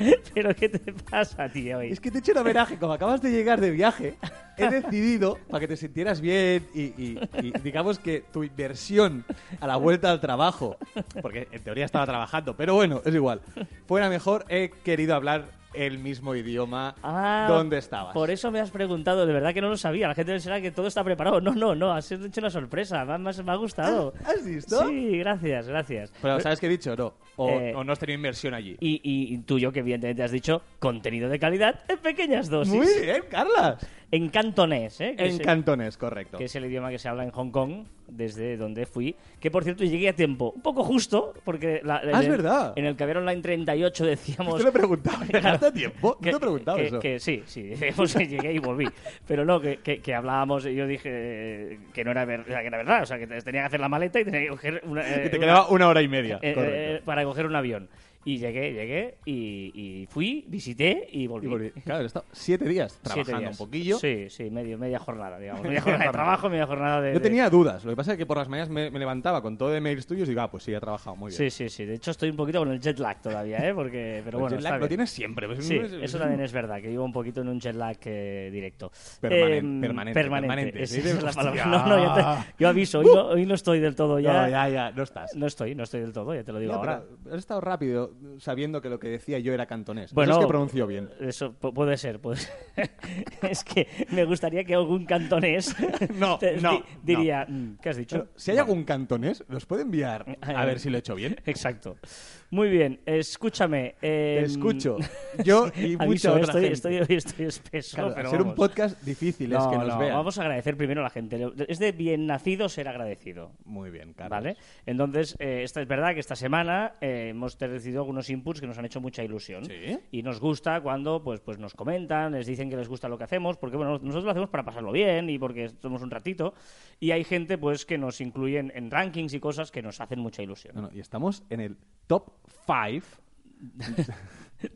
¿Pero qué te pasa, tío? hoy? Es que te he hecho un homenaje, como acabas de llegar de viaje, he decidido, para que te sintieras bien y, y- y digamos que tu inversión a la vuelta al trabajo, porque en teoría estaba trabajando, pero bueno, es igual, fuera mejor, he querido hablar el mismo idioma Ah, donde estabas. Por eso me has preguntado, de verdad que no lo sabía. La gente pensará que todo está preparado. No, no, no, has hecho una sorpresa. Me, ha- me ha- me ha gustado. ¿Has visto? Sí, gracias, gracias. Pero ¿sabes qué he dicho? No. O, Eh, o no has tenido inversión allí. Y, y, y tuyo, que evidentemente has dicho contenido de calidad en pequeñas dosis. Muy bien, Carlas. En cantonés, ¿eh? Que es En el- cantones, correcto. que es el idioma que se habla en Hong Kong, desde donde fui. Que por cierto llegué a tiempo, un poco justo, porque la- en Ah, es el- verdad. en el Caviar Online 38 decíamos. Te lo he preguntado. ¿Llegaste a tiempo? No te he preguntado que, eso. que sí, sí, pues llegué y volví. Pero no, que, que, que hablábamos, y yo dije que no era, ver- que era verdad, o sea, que te- tenía que hacer la maleta y tenía que coger una, eh, Que te una- quedaba una hora y media. eh, eh, para coger un avión. Y llegué, llegué, y, y fui, visité y volví. Y volví. Claro, he estado siete días Siete trabajando días. un poquillo. Sí, sí, medio, media jornada, digamos. Media jornada de trabajo, media jornada de... Yo de- tenía dudas. Lo que pasa es que por las mañanas me, me levantaba con todo de mails tuyos y digo, ah, pues sí, ha trabajado muy bien. Sí, sí, sí. De hecho, estoy un poquito con el jet lag todavía, ¿eh? Porque, pero El bueno, jet lag lo tienes siempre. pues, Sí, no es- eso también es verdad, que vivo un poquito en un jet lag eh, directo. Permanen- Em, permanente, permanente, esa sí, es la palabra. No, no, ya te- yo aviso, hoy, no, hoy no estoy del todo ya. No, ya, ya, no estás. No estoy, no estoy del todo, ya te lo digo Ya, ahora. has estado rápido sabiendo que lo que decía yo era cantonés. Bueno, Eso es que pronunció bien. Eso pu- puede ser, puede ser. es que me gustaría que algún cantonés No, te- no, di- diría, "Mm, ¿qué has dicho? Pero, si hay algún cantonés, ¿los puede enviar a ver si lo he hecho bien? Exacto. Muy bien, escúchame. Te em, escucho. Yo y mucha aviso, otra estoy, gente. estoy, hoy estoy espeso, Claro, pero hacer un podcast difícil es que nos no, vean. Vamos a agradecer primero a la gente. Es de bien nacido ser agradecido. Muy bien, Carlos. ¿Vale? Entonces, eh, esta es verdad que esta semana eh, hemos recibido algunos inputs que nos han hecho mucha ilusión. ¿Sí? Y nos gusta cuando pues, pues nos comentan, les dicen que les gusta lo que hacemos, porque bueno, nosotros lo hacemos para pasarlo bien y porque somos un ratito. Y hay gente pues que nos incluyen en rankings y cosas que nos hacen mucha ilusión. No, no, y estamos en el top 5.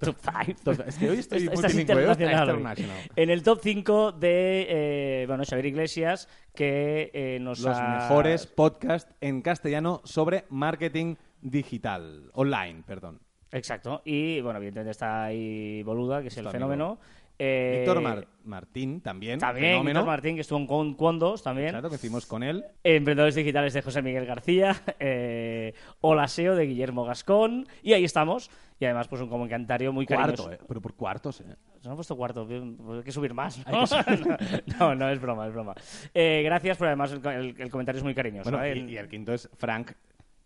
Top five. Es que hoy estoy Esta- muy esta es bilingüe, ¿eh? internacional. En el top 5 de eh, bueno, Xavier Iglesias, que eh, nos Los ha- mejores podcasts en castellano sobre marketing digital. Online, perdón. Exacto. Y bueno, evidentemente está ahí Boluda, que es el fenómeno. Eh, Víctor Mar- Martín también. También, fenómeno. Víctor Martín, que estuvo en Con- Condos también. Claro, que hicimos con él. Emprendedores digitales de José Miguel García, eh, Hola SEO de Guillermo Gascón, y ahí estamos. Y además, pues un comentario muy cariñoso. Cuarto, eh. Pero por cuartos, eh. Se me ha puesto cuarto, pues hay que subir más. ¿no? subir. no, no, es broma, es broma. Eh, gracias, pero además el, el- el comentario es muy cariñoso. Bueno, ¿eh? y, y el quinto es Frank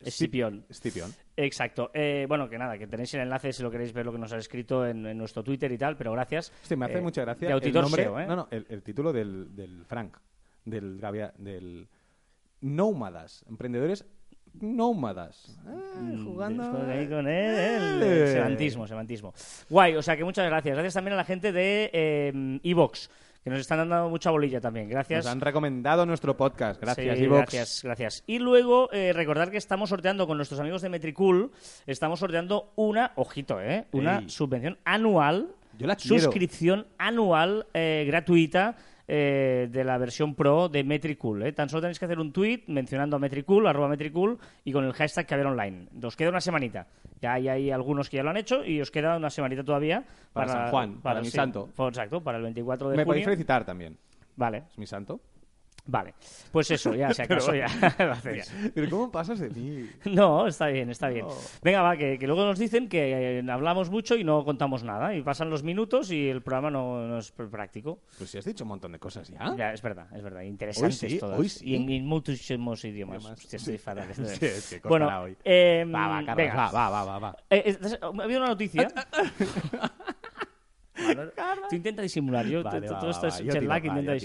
Escipión. Escipión. Exacto. Eh, bueno, que nada, que tenéis el enlace si lo queréis ver lo que nos ha escrito en, en nuestro Twitter y tal, pero gracias. Sí, me hace Eh, mucha gracia De el nombre, SEO, ¿eh? no, no, el, el título del, del Frank, del del Nómadas, emprendedores nómadas. Ah, Mm, jugando después de ahí con él, Eh. semantismo, semantismo. Guay, o sea que muchas gracias. Gracias también a la gente de eh, Evox, que nos están dando mucha bolilla también. Gracias. Nos han recomendado nuestro podcast. Gracias, Sí, Evox. Gracias, gracias. Y luego, eh, recordar que estamos sorteando con nuestros amigos de Metricool, estamos sorteando una, ojito, ¿eh? Una subvención anual, Yo la suscripción anual eh, gratuita eh, de la versión pro de Metricool. ¿eh? Tan solo tenéis que hacer un tweet mencionando a Metricool, arroba Metricool, y con el hashtag que online. Os queda una semanita. Ya hay, hay algunos que ya lo han hecho y os queda una semanita todavía Para San Juan, para mi santo. Exacto, para el 24 de Me junio. podéis felicitar también. Vale, Es mi santo. Vale. Pues eso, ya, si acaso ya. Pero ¿cómo pasas de mí? No, está bien, está bien. No. Venga, va, que, que luego nos dicen que eh, hablamos mucho y no contamos nada. Y pasan los minutos y el programa no, no es pr- práctico. Pues si has dicho un montón de cosas ya. Ya, es verdad, es verdad. Interesantes Hoy sí, todas. hoy sí. Y en, en muchísimos idiomas. Hostia, estoy fatal. Sí, es que bueno, hoy. eh, Va, va, Carlos, venga. va, va, va, va, va. Eh, eh, ha habido una noticia. Tú intenta disimular. Yo, Vale, todo va, todo va, esto va. es jet lag, intenta vale.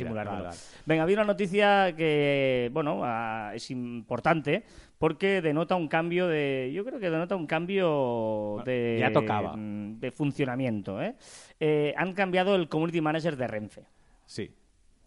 Venga, había una noticia que, bueno, ah, es importante porque denota un cambio de. Yo creo que denota un cambio de. ya tocaba. mm, De funcionamiento, ¿eh? Eh, Han cambiado el community manager de Renfe. Sí.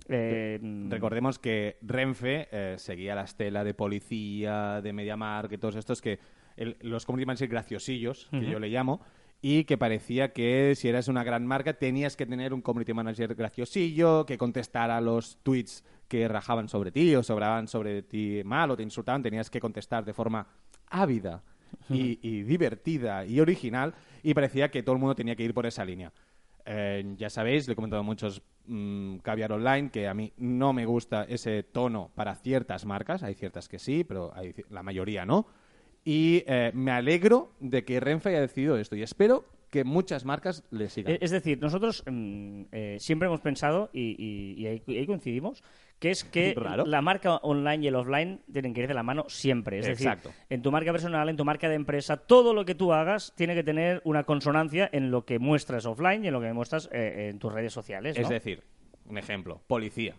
Eh, mm, Recordemos que Renfe eh, seguía la estela de policía, de MediaMarkt, que todos estos que el- los community managers graciosillos, que yo le llamo, y que parecía que si eras una gran marca tenías que tener un community manager graciosillo, que contestara los tweets que rajaban sobre ti o sobraban sobre ti mal o te insultaban, tenías que contestar de forma ávida y, y divertida y original y parecía que todo el mundo tenía que ir por esa línea. Eh, ya sabéis, le he comentado a muchos mm, caviar online que a mí no me gusta ese tono para ciertas marcas. Hay ciertas que sí, pero hay, la mayoría no. Y eh, me alegro de que Renfe haya decidido esto y espero que muchas marcas le sigan. Eh, Es decir, nosotros mm, eh, siempre hemos pensado, y, y- y ahí, coincidimos, que es que Raro. la marca online y el offline tienen que ir de la mano siempre. Es Exacto. decir, en tu marca personal, en tu marca de empresa, todo lo que tú hagas tiene que tener una consonancia en lo que muestras offline y en lo que muestras eh, en tus redes sociales. Es decir, un ejemplo, policía.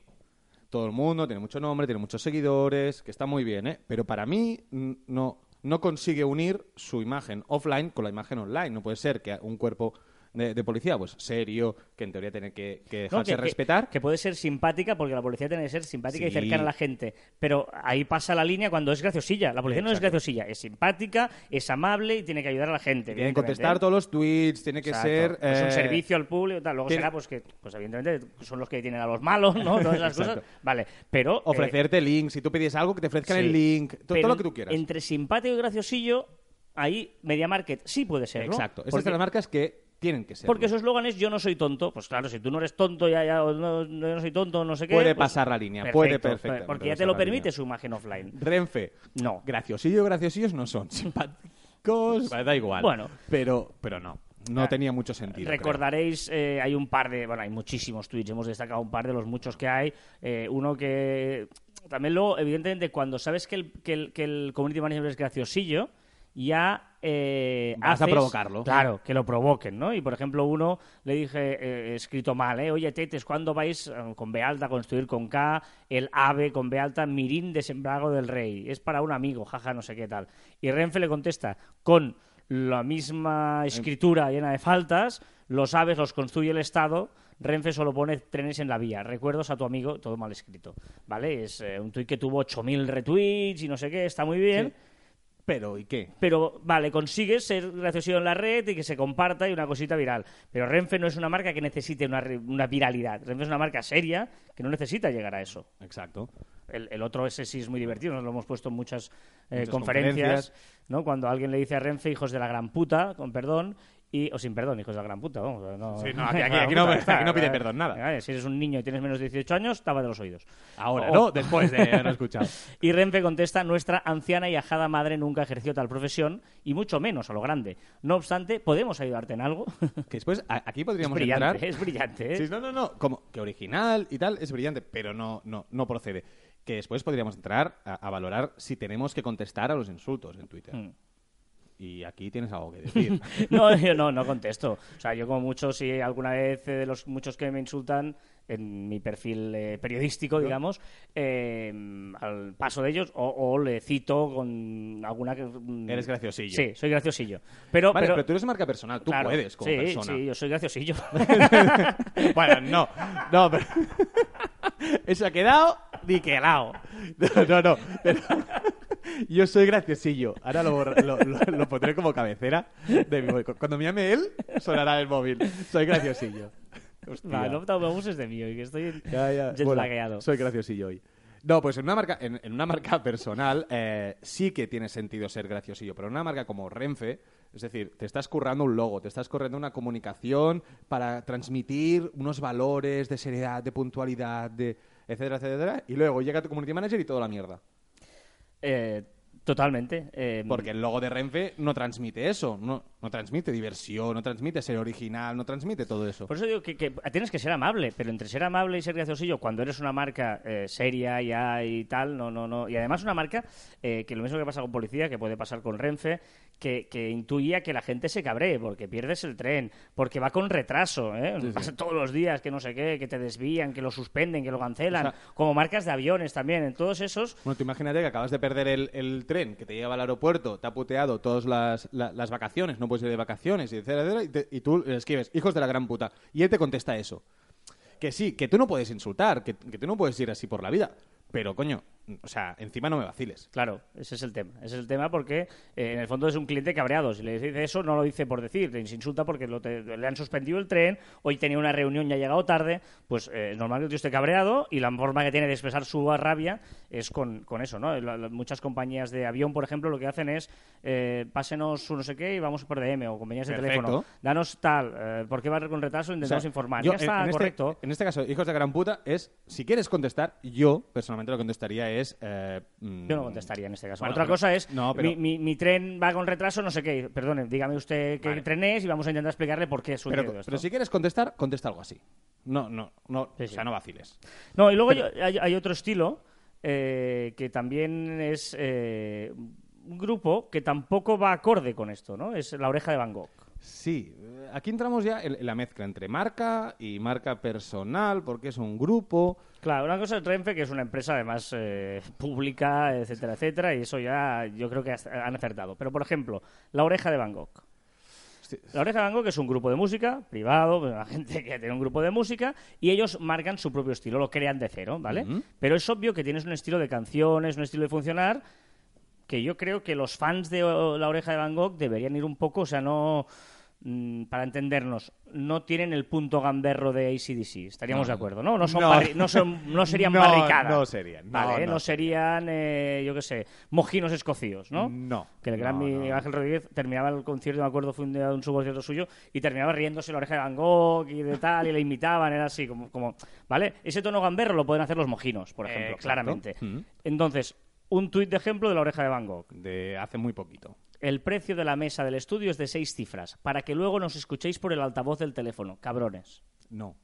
Todo el mundo tiene mucho nombre, tiene muchos seguidores, que está muy bien, ¿eh? Pero para mí mm, no, no consigue unir su imagen offline con la imagen online. No puede ser que un cuerpo de, de policía, pues serio, que en teoría tiene que, que dejarse que- respetar. Que, puede ser simpática, porque la policía tiene que ser simpática y cercana a la gente. Pero ahí pasa la línea cuando es graciosilla. La policía no es graciosilla, es simpática, es amable y tiene que ayudar a la gente. Tiene que contestar ¿eh? todos los tweets, tiene que Exacto. ser... Es un eh, servicio al público y tal. Luego tiene- será, pues que, pues evidentemente, son los que tienen a los malos, ¿no? Todas esas cosas. Vale, pero. eh, Ofrecerte links, si tú pides algo, que te ofrezcan sí. el link, Pero todo lo que tú quieras. Entre simpático y graciosillo, ahí Media Market sí puede ser, ¿no? Exacto. Estas Porque- son las marcas que tienen que ser. porque su eslogan es yo no soy tonto. Pues claro, si tú no eres tonto, ya, ya, o no, no, yo no soy tonto, no sé qué. Puede pues, pasar la línea, puede perfectamente Porque ya te lo permite línea. su imagen offline. Renfe. No. Graciosillo, graciosillos no son. Simpáticos. Da igual. Bueno. Pero, pero no. No Ah, tenía mucho sentido. Recordaréis, eh, hay un par de, bueno, hay muchísimos tweets, hemos destacado un par de los muchos que hay. Eh, uno que también luego, evidentemente, cuando sabes que el, que el, que el community manager es graciosillo, ya eh, Vas a provocarlo. Claro, que lo provoquen, ¿no? Y por ejemplo, uno le dije, eh, escrito mal, ¿eh? Oye, Tetes, ¿cuándo vais eh, con B alta a construir con K el AVE con B alta Mirín de Sembrago del Rey? Es para un amigo, jaja, no sé qué tal. Y Renfe le contesta con la misma escritura llena de faltas, los aves los construye el Estado, Renfe solo pone trenes en la vía. Recuerdos a tu amigo, todo mal escrito. ¿Vale? Es eh, un tuit que tuvo 8.000 retweets y no sé qué, está muy bien. Pero, ¿y qué? Pero, vale, consigues ser gracioso en la red y que se comparta y una cosita viral. Pero Renfe no es una marca que necesite una, una viralidad. Renfe es una marca seria que no necesita llegar a eso. Exacto. El, el otro ese sí es muy divertido, nos lo hemos puesto en muchas, eh, Muchas conferencias, conferencias. ¿no? Cuando alguien le dice a Renfe, hijos de la gran puta, con perdón, y, o sin perdón, hijos de la gran puta, vamos. No, Sí, no, aquí- aquí- la aquí no- aquí pide perdón nada. Si eres un niño y tienes menos de 18 años, tapa de los oídos. Ahora, ¿no? Después de haberlo escuchado. y Renfe contesta, nuestra anciana y ajada madre nunca ejerció tal profesión, y mucho menos a lo grande. No obstante, ¿podemos ayudarte en algo? Que después, aquí es podríamos brillante, entrar... es brillante, ¿eh? Sí, no, no, no. Como que original y tal es brillante, pero no, no, no procede. Que después podríamos entrar a, a valorar si tenemos que contestar a los insultos en Twitter. Mm. Y aquí tienes algo que decir. No, yo no, no contesto. O sea, yo como mucho, si alguna vez eh, de los muchos que me insultan en mi perfil eh, periodístico, digamos, eh, al paso de ellos, o, o le cito con alguna que... mm, Eres graciosillo. Sí, soy graciosillo. Pero, vale, pero, pero, tú eres marca personal, tú claro, puedes como sí, persona. Sí, yo soy graciosillo. Bueno, no. No, pero... Eso ha quedado niquelado. No, no, no. pero- Yo soy graciosillo. Ahora lo, lo, lo- lo pondré como cabecera de mi móvil. Cuando me llame él, sonará el móvil. Soy graciosillo. Hostia. No te abuses de mí, hoy que estoy Ya, Bueno, soy graciosillo hoy. No, pues en una marca, en, en una marca personal eh, sí que tiene sentido ser graciosillo, pero en una marca como Renfe, es decir, te estás currando un logo, te estás corriendo una comunicación para transmitir unos valores de seriedad, de puntualidad, de etcétera, etcétera, y luego llega tu community manager y toda la mierda. Eh, totalmente. eh, Porque el logo de Renfe no transmite eso, no, no transmite diversión, no transmite ser original, no transmite todo eso. Por eso digo que, que tienes que ser amable, pero entre ser amable y ser graciosillo, cuando eres una marca eh, seria ya y tal, no, no, no. Y además una marca eh, que lo mismo que pasa con policía, que puede pasar con Renfe, que, que intuía que la gente se cabree porque pierdes el tren, porque va con retraso, ¿eh? Pasa todos los días que no sé qué, que te desvían, que lo suspenden, que lo cancelan, O sea- como marcas de aviones también, en todos esos. Bueno, tú imagínate que acabas de perder el, el tren que te lleva al aeropuerto, te ha puteado todas las, la- las vacaciones, no puedes ir de vacaciones, y, etcétera, etcétera, y, te- y tú le escribes, hijos de la gran puta. Y él te contesta eso. Que sí, que tú no puedes insultar, que, que tú no puedes ir así por la vida. Pero, coño, o sea, encima no me vaciles. Claro, ese es el tema. Ese es el tema porque eh, en el fondo es un cliente cabreado. Si le dice eso, no lo dice por decir, le insulta porque lo te- le han suspendido el tren, hoy tenía una reunión y ha llegado tarde, pues eh, es normal que el tío esté cabreado y la forma que tiene de expresar su rabia es con, con eso, ¿no? La- la- muchas compañías de avión, por ejemplo, lo que hacen es eh, pásenos un no sé qué y vamos por DM o compañías de Perfecto. teléfono. Danos tal, eh, ¿por qué va con retraso? Intentamos O sea, informar. yo, ya está, en, en correcto. Este, en este caso, hijos de gran puta, es si quieres contestar, yo personalmente lo que contestaría es. Eh, mm, Yo no contestaría en este caso. Bueno, Otra pero- cosa es, no, pero- mi, mi- mi tren va con retraso, no sé qué. Perdone, dígame usted qué Vale. tren es y vamos a intentar explicarle por qué un Pero, esto. pero si quieres contestar, contesta algo así. No, no, no, Sí, o sea, no vaciles. No, y luego hay, otro estilo eh, que también es eh, un grupo que tampoco va acorde con esto, ¿no? Es la oreja de Van Gogh. Sí, eh, aquí entramos ya en la mezcla entre marca y marca personal, porque es un grupo. Claro, una cosa es Renfe, que es una empresa además eh, pública, etcétera, etcétera, y eso ya yo creo que han acertado. Pero, por ejemplo, la oreja de Van Gogh. La Oreja de Van Gogh es un grupo de música privado, la gente que tiene un grupo de música y ellos marcan su propio estilo, lo crean de cero, ¿vale? Pero es obvio que tienes un estilo de canciones, un estilo de funcionar que yo creo que los fans de La Oreja de Van Gogh deberían ir un poco, o sea, no para entendernos, no tienen el punto gamberro de ACDC, estaríamos No, de acuerdo, ¿no? No, son no. no, son, no serían barricadas. no serían, no, Vale, no no, serían, eh, yo qué sé, mojinos escocíos, ¿no? No. Que el gran. Ángel Rodríguez terminaba el concierto, me acuerdo, fue un, día de un subconcierto suyo, y terminaba riéndose la oreja de Van Gogh y de tal, y le imitaban, era así, como, como ¿vale? Ese tono gamberro lo pueden hacer los mojinos, por ejemplo, claramente. Mm. Entonces, un tuit de ejemplo de la oreja de Van Gogh. De hace muy poquito. El precio de la mesa del estudio es de seis cifras, para que luego nos escuchéis por el altavoz del teléfono, cabrones. No.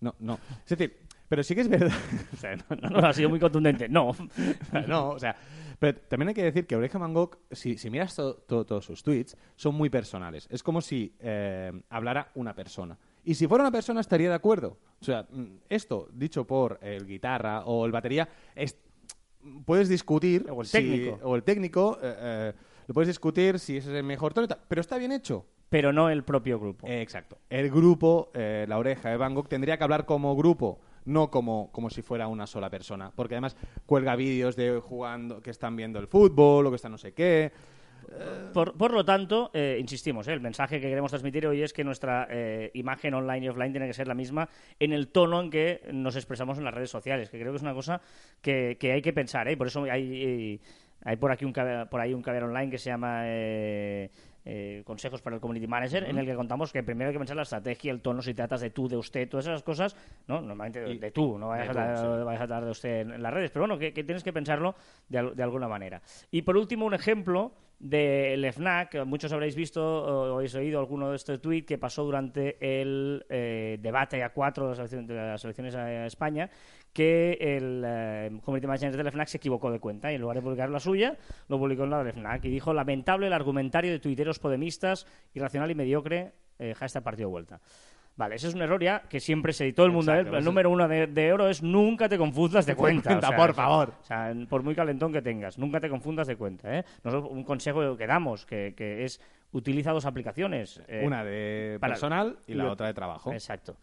No, no. Es decir, pero sí que es verdad. o sea, no, No, no, ha sido muy contundente. No. no, o sea, pero también hay que decir que Oreja Van Gogh, si, si miras to- to- todos sus tweets, son muy personales. Es como si eh, hablara una persona. Y si fuera una persona estaría de acuerdo. O sea, mm, esto dicho por el guitarra o el batería, es, puedes discutir... O el si- técnico. o el técnico, eh, eh, lo puedes discutir si ese es el mejor tono pero está bien hecho. Pero no el propio grupo. Eh, exacto. El grupo, eh, la oreja de Van Gogh, tendría que hablar como grupo, no como, como si fuera una sola persona. Porque además cuelga vídeos de jugando, que están viendo el fútbol o que están no sé qué. Por, por lo tanto, eh, insistimos, ¿eh? el mensaje que queremos transmitir hoy es que nuestra eh, imagen online y offline tiene que ser la misma en el tono en que nos expresamos en las redes sociales, que creo que es una cosa que, que hay que pensar. ¿eh? Por eso hay, hay por aquí un por ahí un caber online que se llama eh, eh, Consejos para el Community Manager, en el que contamos que primero hay que pensar la estrategia, el tono, si tratas de tú, de usted, todas esas cosas, ¿no? Normalmente de, Y- de tú, no vayas, de a, tú, tratar- sí. vayas a de usted en, en las redes, pero bueno, que, que tienes que pensarlo de, de alguna manera. Y por último, un ejemplo del FNAC, muchos habréis visto o habéis oído alguno de este tweet que pasó durante el eh, debate a cuatro de las elecciones, de a España, que el eh, Community Manager del FNAC se equivocó de cuenta y en lugar de publicar la suya, lo publicó en la del FNAC y dijo lamentable el argumentario de tuiteros podemistas, irracional y mediocre, eh, hashtag partido de vuelta. Vale, ese es un error ya que siempre se todo el mundo. Exacto, ¿eh? El eso- número uno de, de oro es nunca te confundas de cuenta. cuenta, por favor. O sea, por muy calentón que tengas, nunca te confundas de cuenta. ¿eh? Nosotros, un consejo que damos, que, que es utiliza dos aplicaciones. eh, Una de personal y la otra de trabajo. Exacto.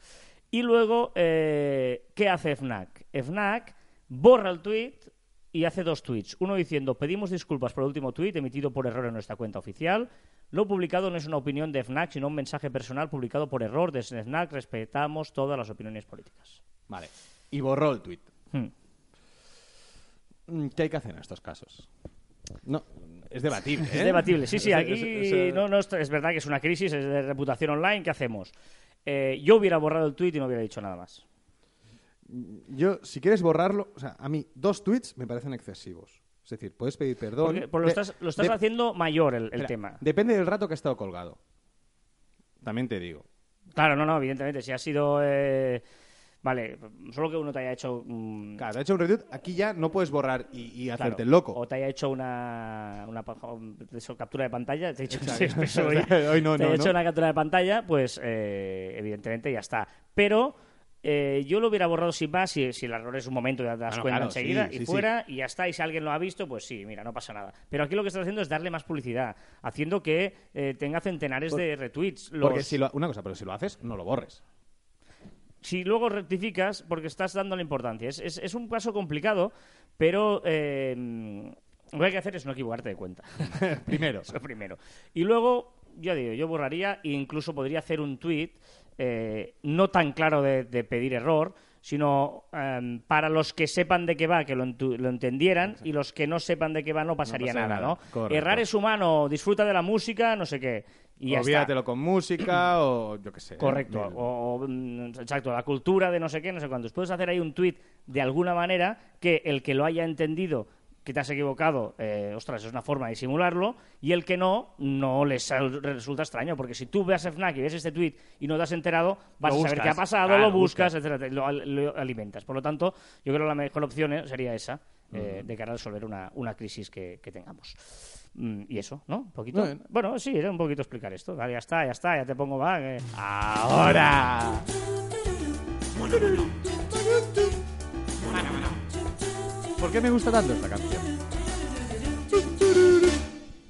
Y luego, eh, ¿qué hace FNAC? FNAC borra el tweet y hace dos tweets. Uno diciendo, pedimos disculpas por el último tweet emitido por error en nuestra cuenta oficial. Lo publicado no es una opinión de FNAC, sino un mensaje personal publicado por error de FNAC. Respetamos todas las opiniones políticas. Vale. Y borró el tweet. Hmm. Mm, ¿Qué hay que hacer en estos casos? No, es debatible. ¿eh? Es debatible. Sí, sí, aquí es- es- no, no, es verdad que es una crisis es de reputación online. ¿Qué hacemos? Eh, yo hubiera borrado el tweet y no hubiera dicho nada más. Yo, si quieres borrarlo, o sea, a mí dos tweets me parecen excesivos. Es decir, puedes pedir perdón. Porque, porque lo estás, lo estás de- haciendo mayor el, tema. Depende del rato que ha estado colgado. También te digo. Claro, no, no, evidentemente. Si ha sido. eh, Vale, solo que uno te haya hecho. mm, Claro, te ha hecho un retweet, aquí ya no puedes borrar y, y claro, hacerte el loco. O te haya hecho una, una eso, captura de pantalla. Te he Exacto. expreso hoy. Hoy no, te no, he hecho no. una captura de pantalla, pues eh, evidentemente ya está. Pero. Eh, yo lo hubiera borrado sin más si, si el error es un momento, ya te das Bueno, cuenta claro, enseguida sí, y sí, fuera y ya está. Y si alguien lo ha visto, pues sí, mira, no pasa nada. Pero aquí lo que estás haciendo es darle más publicidad, haciendo que eh, tenga centenares Por- de retweets. Los... Porque si lo, una cosa, pero si lo haces, no lo borres. si luego rectificas, porque estás dando la importancia. Es, es, es un paso complicado, pero eh, lo que hay que hacer es no equivocarte de cuenta. Primero. Eso primero. Y luego, yo digo, yo borraría e incluso podría hacer un tweet eh, no tan claro de, de pedir error, sino em, para los que sepan de qué va, que lo, entendieran, y los que no sepan de qué va no pasaría nada, nada. ¿no? Correcto. Errar es humano, disfruta de la música, no sé qué. Y con música o yo qué sé. ¿eh? Correcto. O, o, mm, exacto, la cultura de no sé qué, no sé cuántos. Puedes hacer ahí un tweet de alguna manera que el que lo haya entendido que te has equivocado, eh, ostras, es una forma de disimularlo, y el que no, no les resulta extraño, porque si tú ves a FNAC y ves este tweet y no te has enterado, vas Lo a saber buscas, qué ha pasado, claro, lo buscas, buscas. etcétera, lo, lo alimentas. Por lo tanto, yo creo que la mejor opción eh, sería esa, eh, de cara a resolver una, una crisis que, que tengamos. Mm, y eso, ¿no? Un poquito. Bueno, sí, era un poquito explicar esto. Vale, ya está, ya está, ya te pongo, va. que- Ahora. ¿Por qué me gusta tanto esta canción?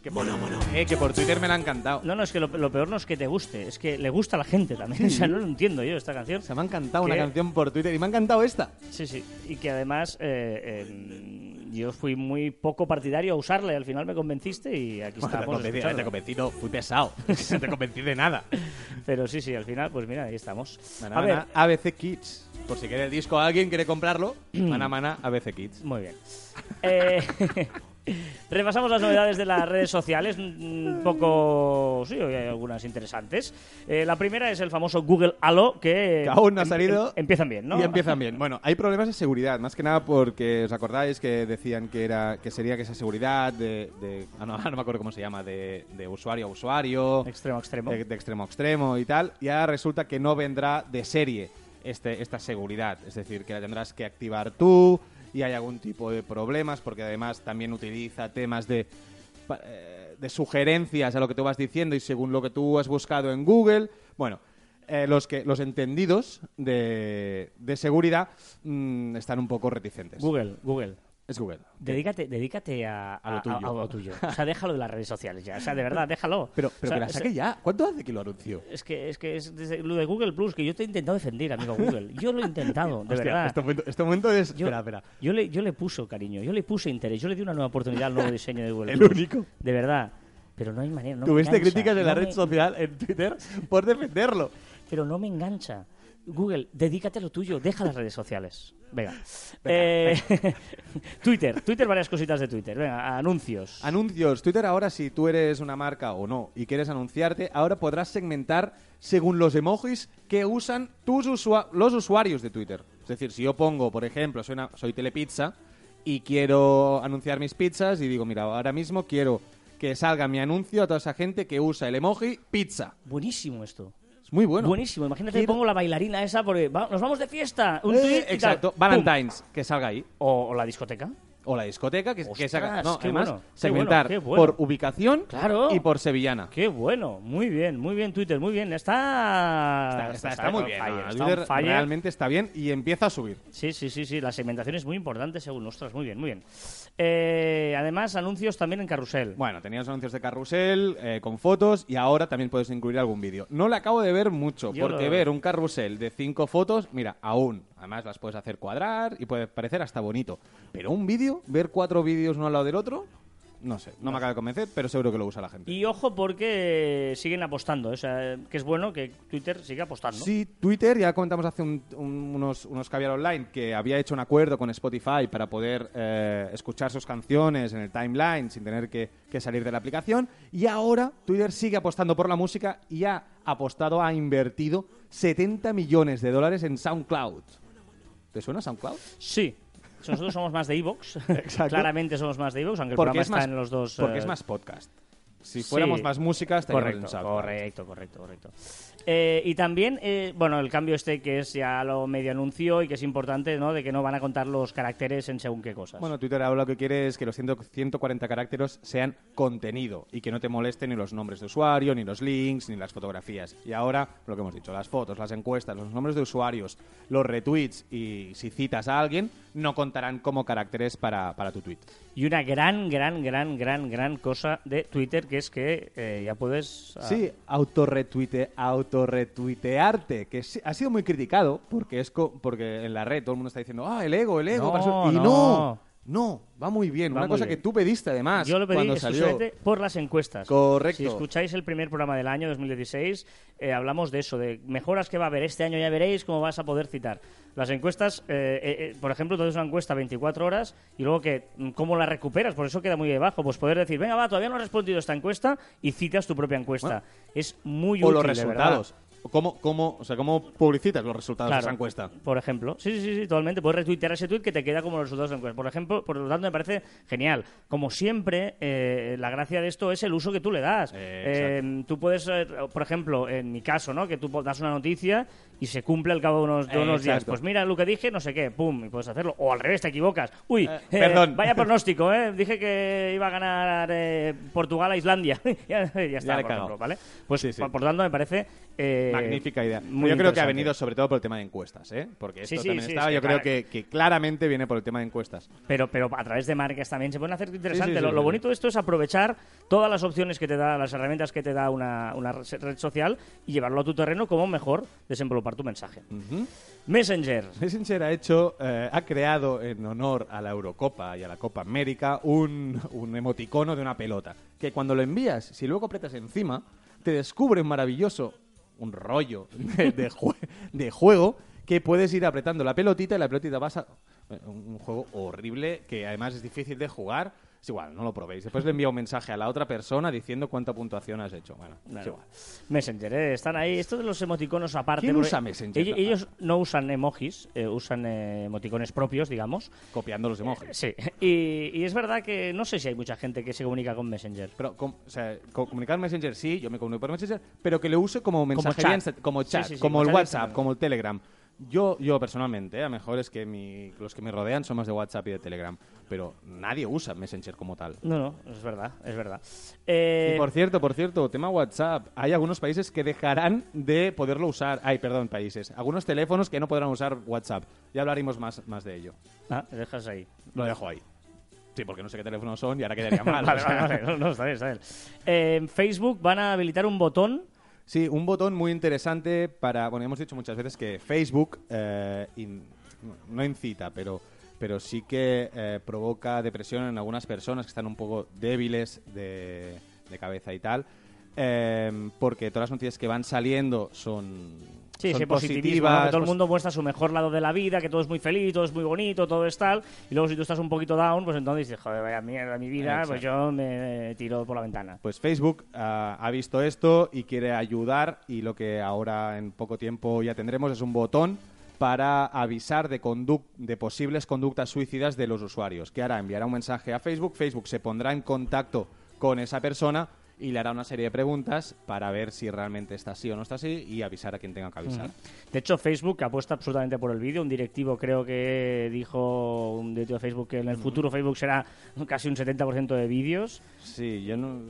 Que por, eh, que por Twitter me la han cantado. No, no, es que lo, lo peor no es que te guste, es que le gusta a la gente también. O sea, no lo entiendo yo esta canción. Se me ha encantado una canción por Twitter y me ha encantado esta. Sí, sí. Y que además eh, eh, yo fui muy poco partidario a usarla y al final me convenciste y aquí Bueno, te estamos. convencí, escuchándola. te convencí, no, fui pesado. No te convencí de nada. Pero sí, sí, al final, pues mira, ahí estamos. Mana, A ver, ABC Kids. Por si quiere el disco alguien quiere comprarlo, mana mana ABC Kids. Muy bien. Eh, repasamos las novedades de las redes sociales. Un poco. Sí, hoy hay algunas interesantes. Eh, la primera es el famoso Google Halo, que. Que aún no ha em- salido. em- empiezan bien, ¿no? Y empiezan bien. Bueno, hay problemas de seguridad, más que nada porque os acordáis que decían que era que sería que esa seguridad de, de- ah, no, no me acuerdo cómo se llama, de, de usuario a usuario, Extremo a extremo. de, de extremo a extremo y tal. Y ahora resulta que no vendrá de serie este, esta seguridad, es decir, que la tendrás que activar tú y hay algún tipo de problemas porque además también utiliza temas de eh, de sugerencias a lo que tú vas diciendo y según lo que tú has buscado en Google. Bueno, eh, los que los entendidos de, de seguridad mm, están un poco reticentes. Google, Google. Es Google. Dedícate, dedícate a, A lo tuyo. a lo tuyo. O sea, déjalo de las redes sociales ya. O sea, de verdad, déjalo. Pero, O pero sea, que la saque ya. ¿Cuánto hace que lo anunció? Es que, es que es desde lo de Google Plus, que yo te he intentado defender, amigo Google. Yo lo he intentado, de Hostia, verdad. Este momento, este momento es... Yo, espera, espera. Yo le, yo le puso cariño, yo le puse interés, yo le di una nueva oportunidad al nuevo diseño de Google El Plus. único. De verdad. Pero no hay manera. No Tuviste críticas de la red social en Twitter por defenderlo. Pero no me engancha. Google, dedícate a lo tuyo, deja las redes sociales. Venga. Eh, Twitter, Twitter, varias cositas de Twitter. Venga, anuncios. Anuncios. Twitter ahora, si tú eres una marca o no y quieres anunciarte, ahora podrás segmentar según los emojis que usan tus usua- los usuarios de Twitter. Es decir, si yo pongo, por ejemplo, soy, una- soy Telepizza y quiero anunciar mis pizzas y digo, mira, ahora mismo quiero que salga mi anuncio a toda esa gente que usa el emoji pizza. Buenísimo esto. Es muy bueno. Buenísimo. Imagínate que pongo la bailarina esa porque va- nos vamos de fiesta. Un Eh, tweet exacto. Valentine's, que salga ahí. O, o la discoteca. O la discoteca, que, que Ostras, saca. No, qué además, bueno, qué segmentar bueno, qué bueno. por ubicación Claro. y por sevillana. Qué bueno. Muy bien, muy bien Twitter. Muy bien. Está... Está, está- está muy bien. Twitter realmente está bien y empieza a subir. Sí, sí, sí, sí. La segmentación es muy importante según ostras. Muy bien, muy bien. Eh, además, anuncios también en carrusel. Bueno, tenías anuncios de carrusel eh, con fotos y ahora también puedes incluir algún vídeo. No lo acabo de ver mucho, Yo porque lo- ver un carrusel de cinco fotos, mira, aún. Además las puedes hacer cuadrar y puede parecer hasta bonito. Pero un vídeo, ver cuatro vídeos uno al lado del otro, no sé, no me acaba de convencer, pero seguro que lo usa la gente. Y ojo porque siguen apostando. O sea, que es bueno que Twitter siga apostando. Sí, Twitter, ya comentamos hace un- un- unos, unos caviar online que había hecho un acuerdo con Spotify para poder eh, escuchar sus canciones en el timeline sin tener que, que salir de la aplicación. Y ahora Twitter sigue apostando por la música y ha apostado, ha invertido 70 millones de dólares en SoundCloud. ¿Te suena SoundCloud? Sí. Nosotros somos más de Evox. Claramente somos más de Evox, aunque el Porque programa es, está en los dos. porque eh, es más podcast. Si sí. fuéramos más música, estaríamos en Correcto, SoundCloud. correcto, correcto, correcto. Eh, y también, eh, bueno, el cambio este que es ya lo medio anunció y que es importante, ¿no? De que no van a contar los caracteres en según qué cosas. Bueno, Twitter ahora lo que quiere es que los 100 140 caracteres sean contenido y que no te molesten ni los nombres de usuario, ni los links, ni las fotografías. Y ahora, lo que hemos dicho, las fotos, las encuestas, los nombres de usuarios, los retweets y si citas a alguien, no contarán como caracteres para, para tu tweet. Y una gran, gran, gran, gran, gran cosa de Twitter que es que eh, ya puedes... ah, Sí, autorretuite, autorretuitearte, que ha sido muy criticado porque es co- porque en la red todo el mundo está diciendo, ah, el ego, el ego. No, para su-". y no. no, no, va muy bien. Va Una muy cosa bien. que tú pediste además Yo lo pedí cuando salió. por las encuestas. Correcto. Si escucháis el primer programa del año 2016, eh, hablamos de eso, de mejoras que va a haber este año, ya veréis cómo vas a poder citar. Las encuestas, eh, eh, eh, por ejemplo, tú haces una encuesta 24 horas y luego que mm, cómo la recuperas, por eso queda muy debajo. Pues poder decir, venga, va, todavía no has respondido esta encuesta y citas tu propia encuesta. es muy o útil, los de resultados. ¿Cómo, cómo, o sea, ¿Cómo publicitas los resultados de esa encuesta? Por ejemplo. Sí, sí, sí, sí, totalmente. Puedes retuitear ese tweet que te queda como los resultados de la encuesta. Por ejemplo, por lo tanto, me parece genial. Como siempre, eh, la gracia de esto es el uso que tú le das. Eh, Eh, tú puedes, eh, por ejemplo, en mi caso, ¿no? Que tú das una noticia y se cumple al cabo de unos, de unos días. Pues mira lo que dije, no sé qué, pum, y puedes hacerlo. O al revés, te equivocas. Uy, Eh, eh, perdón. vaya pronóstico, ¿eh? Dije que iba a ganar eh, Portugal a Islandia. ya, ya está, he por ejemplo, ¿vale? Pues Sí, sí. Por, tanto, me parece... Magnífica idea. muy yo creo que ha venido sobre todo por el tema de encuestas, ¿eh? Porque esto Sí, también estaba, es que yo creo que, que claramente viene por el tema de encuestas. Pero, pero a través de marcas también se pueden hacer interesante. Lo, bonito de esto es aprovechar todas las opciones que te da, las herramientas que te da una, una red social y llevarlo a tu terreno como mejor desenvolupar tu mensaje. Ujú. Messenger. Messenger ha hecho, eh, ha creado en honor a la Eurocopa y a la Copa América un, un emoticono de una pelota. Que cuando lo envías, si luego apretas encima, te descubre un maravilloso, un rollo de, de jue- de juego que puedes ir apretando la pelotita y la pelotita pasa. Un un juego horrible que además es difícil de jugar. Es igual, no lo probéis. Después le envía un mensaje a la otra persona diciendo cuánta puntuación has hecho. Bueno, es Claro. igual. Messenger, ¿eh? están ahí. Esto de los emoticonos aparte. ¿Quién usa Messenger? Ellos, ellos no usan emojis, eh, usan eh, emoticones propios, digamos. Copiando los emojis. Sí. Y, y es verdad que no sé si hay mucha gente que se comunica con Messenger. Pero, com- o sea, co- comunicar Messenger sí, yo me comunico por Messenger, pero que lo use como mensajería, chat. como chat, sí, sí, como como el WhatsApp, como el Telegram. Yo, yo personalmente, ¿eh? a lo mejor es que mi- los que me rodean son más de WhatsApp y de Telegram, pero nadie usa Messenger como tal. No, no, es verdad, es verdad. Eh, Y por cierto, por cierto, tema WhatsApp, hay algunos países que dejarán de poderlo usar. Ay, perdón, países. Algunos teléfonos que no podrán usar WhatsApp. Ya hablaremos más, más de ello. Ah, te dejas ahí. Lo dejo ahí. Sí, porque no sé qué teléfonos son y ahora quedaría mal. vale, vale, vale. No, no, está bien, está bien. Eh, en Facebook van a habilitar un botón. Sí, un botón muy interesante para. Bueno, hemos dicho muchas veces que Facebook eh, no incita, pero, pero sí que eh, provoca depresión en algunas personas que están un poco débiles de cabeza y tal. Eh, porque todas las noticias que van saliendo son, Sí, son ese positivismo, positivas. ¿no? que todo el mundo muestra su mejor lado de la vida, que todo es muy feliz, todo es muy bonito, todo es tal. Y luego si tú estás un poquito down, pues entonces dices, joder, vaya mierda mi vida, pues yo me tiro por la ventana. Pues Facebook ah, ha visto esto y quiere ayudar y lo que ahora en poco tiempo ya tendremos es un botón para avisar de, de posibles conductas suicidas de los usuarios. Que hará? Enviará un mensaje a Facebook, Facebook se pondrá en contacto con esa persona y le hará una serie de preguntas para ver si realmente está así o no está así y avisar a quien tenga que avisar. De hecho, Facebook apuesta absolutamente por el vídeo. Un directivo creo que dijo, un directivo de Facebook, que en el futuro Facebook será casi un 70% de vídeos. Sí, yo no,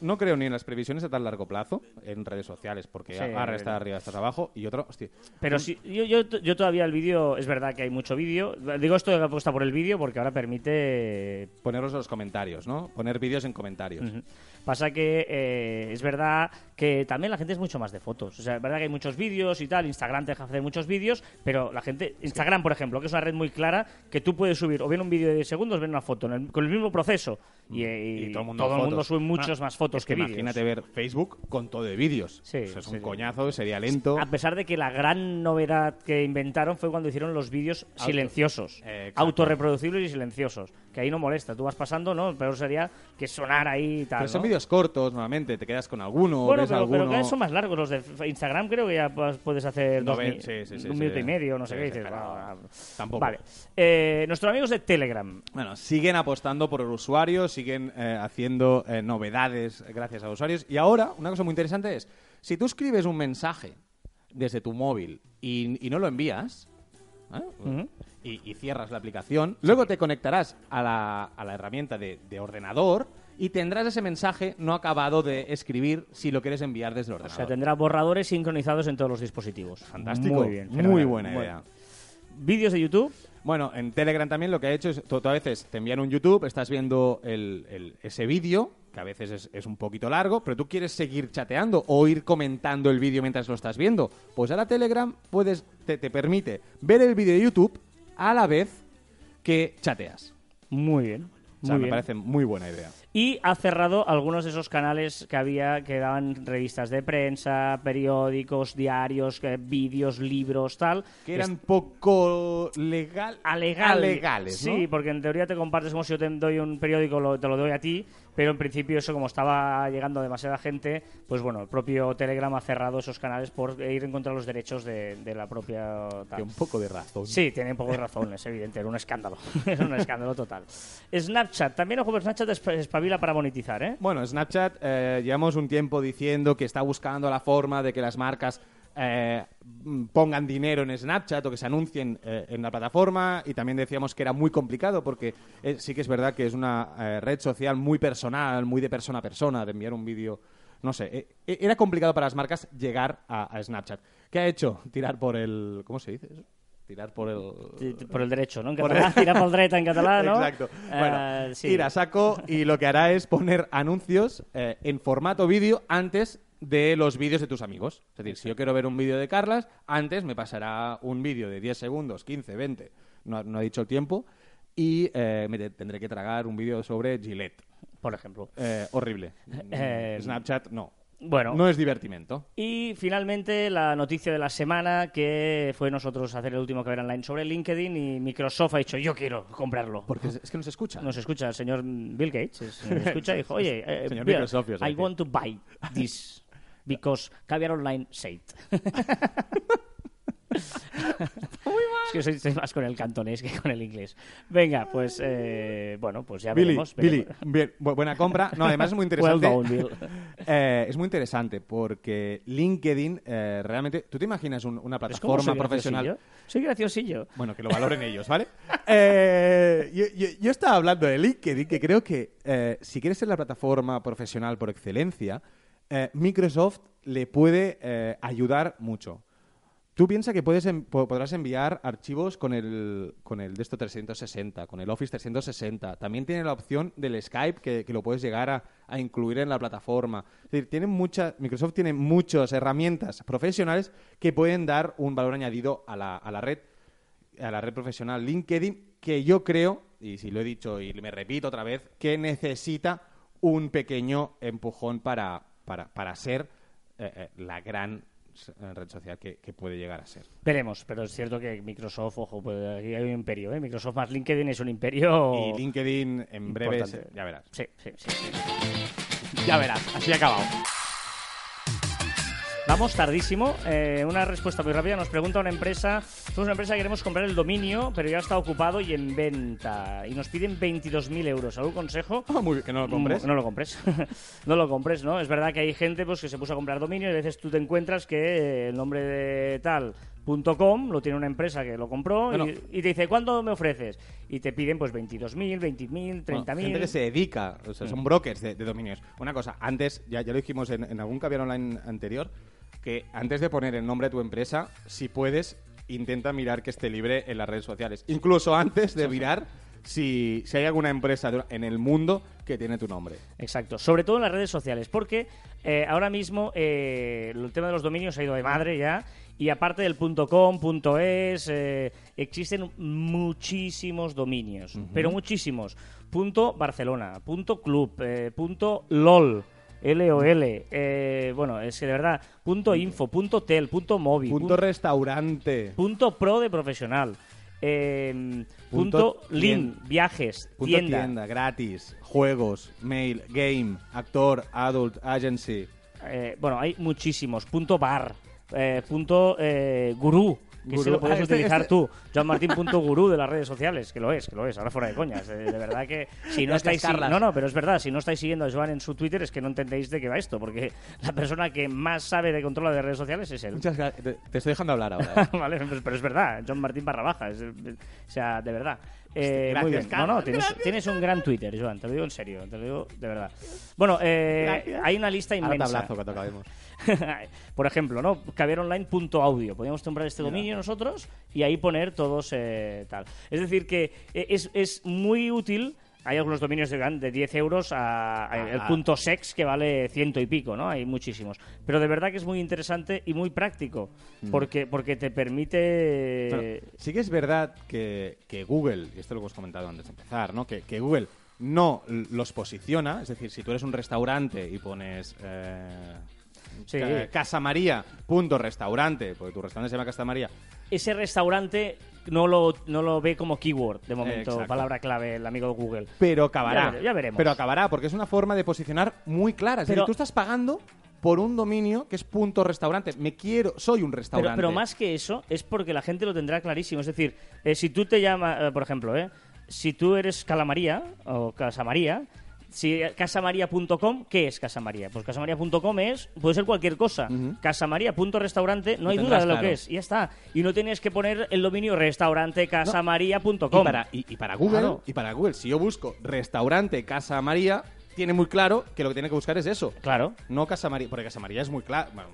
no creo ni en las previsiones a tan largo plazo en redes sociales, porque Sí, ahora está arriba, estás abajo, y otro, hostia, Pero sí, yo, yo, yo todavía el vídeo, es verdad que hay mucho vídeo. Digo esto de que apuesta por el vídeo porque ahora permite ponerlos en los comentarios, ¿no? Poner vídeos en comentarios. Ujú. Pasa que eh, es verdad que también la gente es mucho más de fotos. O sea, es verdad que hay muchos vídeos y tal. Instagram te deja hacer muchos vídeos, pero la gente. Instagram, por ejemplo, que es una red muy clara, que tú puedes subir o bien un vídeo de 10 segundos o bien una foto el- con el mismo proceso. Y, eh, Y todo el mundo, fotos. sube muchos Ah, más fotos es que, que vídeos. imagínate ver Facebook con todo de vídeos. Sí, Eso es sí, un sí. coñazo, sería lento. A pesar de que la gran novedad que inventaron fue cuando hicieron los vídeos silenciosos, Eh, autorreproducibles y silenciosos, que ahí no molesta. Tú vas pasando, ¿no? Peor sería que sonar ahí y tal. Pero son ¿no? vídeos cortos, normalmente, te quedas con alguno, Bueno, ves pero, pero alguno... cada vez son más largos. Los de Instagram creo que ya puedes hacer dos Noven- mi- sí, sí, sí, un minuto y medio, no sé qué. dices, exagerado. "Ah, Tampoco. Vale. Eh, nuestros amigos de Telegram. Bueno, siguen apostando por el usuario, siguen eh, haciendo eh, novedades gracias a los usuarios. Y ahora, una cosa muy interesante es, si tú escribes un mensaje desde tu móvil y, y no lo envías, ¿eh? Y, y cierras la aplicación, luego te conectarás a la, a la herramienta de, de ordenador y tendrás ese mensaje no acabado de escribir si lo quieres enviar desde el O ordenador. sea, tendrá borradores sincronizados en todos los dispositivos. Fantástico. Muy bien. Muy buena Bueno. idea. Vídeos de YouTube. Bueno, en Telegram también lo que ha hecho es, tú, tú a veces te envían un YouTube, estás viendo el- el- ese vídeo, que a veces es, es un poquito largo, pero tú quieres seguir chateando o ir comentando el vídeo mientras lo estás viendo. Pues ahora Telegram puedes, te, te permite ver el vídeo de YouTube a la vez que chateas. Muy bien. O sea, muy me bien. parece muy buena idea. Y ha cerrado algunos de esos canales que había que daban revistas de prensa, periódicos, diarios, que- vídeos, libros, tal. Que eran poco legal... Alegal- alegales, ¿no? Sí, porque en teoría te compartes como si yo te doy un periódico, lo- te lo doy a ti, pero en principio eso como estaba llegando demasiada gente, pues bueno, el propio Telegram ha cerrado esos canales por ir en contra de los derechos de, de la propia... Que un poco de razón. Sí, tiene un poco de razón, es evidente, era un escándalo, era un escándalo total. Snapchat, también ojo, pero Snapchat esp- espabila para monetizar, ¿eh? Bueno, Snapchat eh, llevamos un tiempo diciendo que está buscando la forma de que las marcas eh, mm, pongan dinero en Snapchat o que se anuncien eh, en la plataforma y también decíamos que era muy complicado porque eh, sí que es verdad que es una red social muy personal, muy de persona a persona, de enviar un vídeo. No sé, era complicado para las marcas llegar a, a Snapchat. ¿Qué ha hecho? Tirar por el... ¿Cómo se dice eso? Tirar por el... Por el derecho, ¿no? En Por catalán, el- tira por dreta en catalán, ¿no? Exacto. Bueno, sí. ir a saco y lo que hará es poner anuncios en formato vídeo antes de los vídeos de tus amigos. Es decir, si yo quiero ver un vídeo de Carlas, antes me pasará un vídeo de 10 segundos, 15, 20, no, no he dicho el tiempo, y eh, me te- tendré que tragar un vídeo sobre Gillette. Por ejemplo. Eh, horrible. Eh, Snapchat, no. Bueno, No es divertimento. Y finalmente la noticia de la semana que fue nosotros hacer el último que ver online sobre LinkedIn y Microsoft ha dicho yo quiero comprarlo. Porque es, que no se escucha. Nos escucha el señor Bill Gates, es- nos escucha y dijo, oye, eh, Señor Bill, Microsoft, I want to buy this because Caviar Online said. Es que soy, soy más con el cantonés que con el inglés. Venga, pues eh, bueno, pues ya Billy, veremos. Billy, bien, bu- buena compra. No, además es muy Well interesante. done, Bill. Eh, es muy interesante porque LinkedIn eh, realmente. ¿Tú te imaginas un- una ¿Ves cómo plataforma soy profesional? graciosillo? Soy graciosillo. Bueno, que lo valoren ellos, ¿vale? Yo, yo- yo estaba hablando de LinkedIn, que creo que si quieres ser la plataforma profesional por excelencia, eh, Microsoft le puede eh, ayudar mucho. Tú piensas que puedes en- po- podrás enviar archivos con el, con el de esto 360, con el Office 360. También tiene la opción del Skype que, lo puedes llegar a, incluir en la plataforma. Es decir, tiene Microsoft tiene muchas herramientas profesionales que pueden dar un valor añadido a la, a la red a la red profesional LinkedIn, que yo creo, y si lo he dicho y me repito otra vez, que necesita un pequeño empujón para, para, para ser eh, eh, la gran eh, red social que, que puede llegar a ser. Veremos, pero es cierto que Microsoft, ojo, pues aquí hay un imperio, ¿eh? Microsoft más LinkedIn es un imperio. Y LinkedIn en breve, ya verás. Sí, sí, sí, sí. Ya verás, así ha acabado. Vamos tardísimo. Eh, una respuesta muy rápida. Nos pregunta una empresa. Somos una empresa que queremos comprar el dominio, pero ya está ocupado y en venta. Y nos piden 22.000 euros. ¿Algún consejo? Ah, muy bien, que no lo compres. Mm, No lo compres. no lo compres, ¿no? Es verdad que hay gente pues, que se puso a comprar dominio y a veces tú te encuentras que el nombre de tal .com lo tiene una empresa que lo compró y- Bueno. y, te dice ¿cuánto me ofreces? Y te piden pues 22.000, 20.000, 30.000. Bueno, gente que se dedica, o sea, son brokers de, de dominios. Una cosa, antes, ya, ya lo dijimos en, en algún caviar online anterior, que antes de poner el nombre de tu empresa, si puedes, intenta mirar que esté libre en las redes sociales. Incluso antes de mirar si, si hay alguna empresa en el mundo que tiene tu nombre. Exacto, sobre todo en las redes sociales, porque eh, ahora mismo eh, el tema de los dominios ha ido de madre ya, y aparte del .com, .es, eh, existen muchísimos dominios, pero muchísimos. Punto Barcelona, punto club, punto LOL, LOL, eh, bueno, es que de verdad, punto info, punto tel, punto móvil, Punto restaurante. punto pro de profesional, eh, Punto punto link, viajes, Punto tienda. tienda. gratis, juegos, mail, game, actor, adult, agency. Eh, bueno, hay muchísimos. Punto bar, eh, punto eh, gurú, que se lo puedes Ah, este- utilizar este- tú. Joan Martín punto gurú de las redes sociales, que lo es, que lo es, ahora fuera de coñas. de verdad que si no estáis si-. No, no, pero es verdad, si no estáis siguiendo a Joan en su Twitter es que no entendéis de qué va esto, porque la persona que más sabe de control de redes sociales es él. Muchas gracias. Te, te estoy dejando hablar ahora. ¿eh? vale, pero es verdad, John Martín barra baja, es- es- o sea, de verdad. Eh, Gracias, muy bien. No, no, tienes, gracias, tienes un gran Twitter, Joan, te lo digo en serio, te lo digo de verdad. Bueno, eh, hay una lista Ahora inmensa. acabemos. Por ejemplo, ¿no? Caviaronline.audio. Podríamos comprar este dominio nosotros y ahí poner todos eh, tal. Es decir, que eh, es, es muy útil. Hay algunos dominios de, de 10 euros a, a- el punto sex que vale ciento y pico, ¿no? Hay muchísimos. Pero de verdad que es muy interesante y muy práctico porque, porque te permite... Bueno, sí que es verdad que, que Google, y esto lo hemos comentado antes de empezar, ¿no? Que, que Google no los posiciona, es decir, si tú eres un restaurante y pones eh, Sí. ca- Casa María, punto restaurante, porque tu restaurante se llama Casa María, Ese restaurante no lo, no lo ve como keyword, de momento, Exacto. palabra clave, el amigo de Google. pero acabará. Ya vere- ya veremos. Pero acabará, porque es una forma de posicionar muy clara. Es Pero- decir, tú estás pagando por un dominio que es punto restaurante. Me quiero, soy un Pero, restaurante. pero más que eso, es porque la gente lo tendrá clarísimo. Es decir, eh, si tú te llamas, eh, por ejemplo, eh, si tú eres Calamaría o Casamaría, si casamaría.com, ¿qué es Casamaría? Pues casamaría.com es, puede ser cualquier cosa. Ujú. Casamaría.restaurante, no hay duda de lo claro. que es, y ya está. Y no tienes que poner el dominio restaurantecasamaría.com. Y para, y, y para Google, Claro. y para Google, si yo busco restaurante Casa María, tiene muy claro que lo que tiene que buscar es eso. Claro. No Casa María, porque Casa María es muy claro. bueno,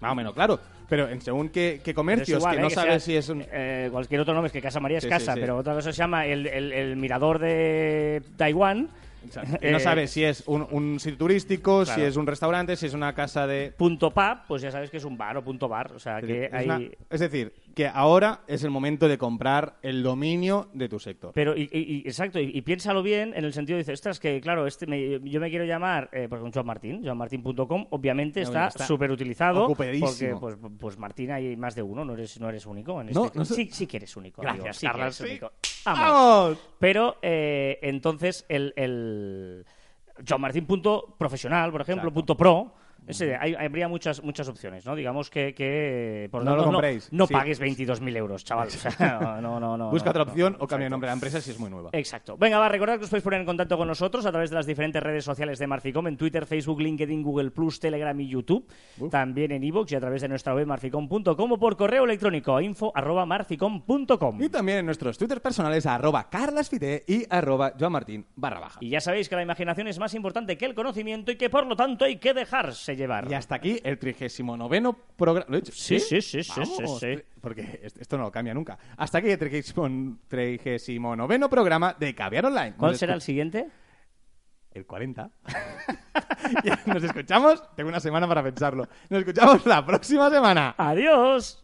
más o menos claro. Pero en según qué, qué comercios, igual, que eh, no que sabes sea, si es un. eh, cualquier otro nombre, es que Casa María es Sí, sí, casa, sí. pero otra cosa se llama el, el- el mirador de Taiwán. No Eh, sabes si es un, un sitio turístico, Claro. si es un restaurante, si es una casa de. Punto pub, pues ya sabes que es un bar o punto bar. O sea, que es hay... una- es decir, que ahora es el momento de comprar el dominio de tu sector. Pero, y, y- exacto, y, y piénsalo bien en el sentido de, dices, ostras, que claro, este me- yo me quiero llamar, eh, por ejemplo, Joan Martín, joanmartin.com, obviamente No, está súper utilizado, porque pues, pues Martín hay más de uno, no eres, no eres único. En No, este- no sé- sí, sí que eres único. Gracias, amigo, sí que Carlos, eres sí. único. Vamos. ¡Vamos! Pero eh, entonces el, el joanmartin.profesional, por ejemplo, Exacto. punto pro, hay- habría muchas muchas opciones, ¿no? Digamos que, que por No lo compréis, no, sí. pagues 22.000 euros, chaval. O sea, no, no, no, no, Busca no, otra no. opción o cambia Exacto. nombre de la empresa si es muy nueva. Exacto. Venga, va, recordad que os podéis poner en contacto con nosotros a través de las diferentes redes sociales de Marficom, en Twitter, Facebook, LinkedIn, Google Plus, Telegram y YouTube. Uf. También en iVoox y a través de nuestra web marficom.com o por correo electrónico a info arroba marficom.com. Y también en nuestros Twitter personales arroba carlasfite y arroba joanmartin barra baja. Y ya sabéis que la imaginación es más importante que el conocimiento y que por lo tanto hay que dejarse llevar. Y hasta aquí el 39 programa. ¿Lo he dicho? Sí, sí, sí, sí, Vamos, sí, sí. Porque est- esto no lo cambia nunca. Hasta aquí el 39 programa de Caviar Online. ¿Cuál será el siguiente? El 40. Ya, Nos escuchamos. Tengo una semana para pensarlo. Nos escuchamos la próxima semana. ¡Adiós!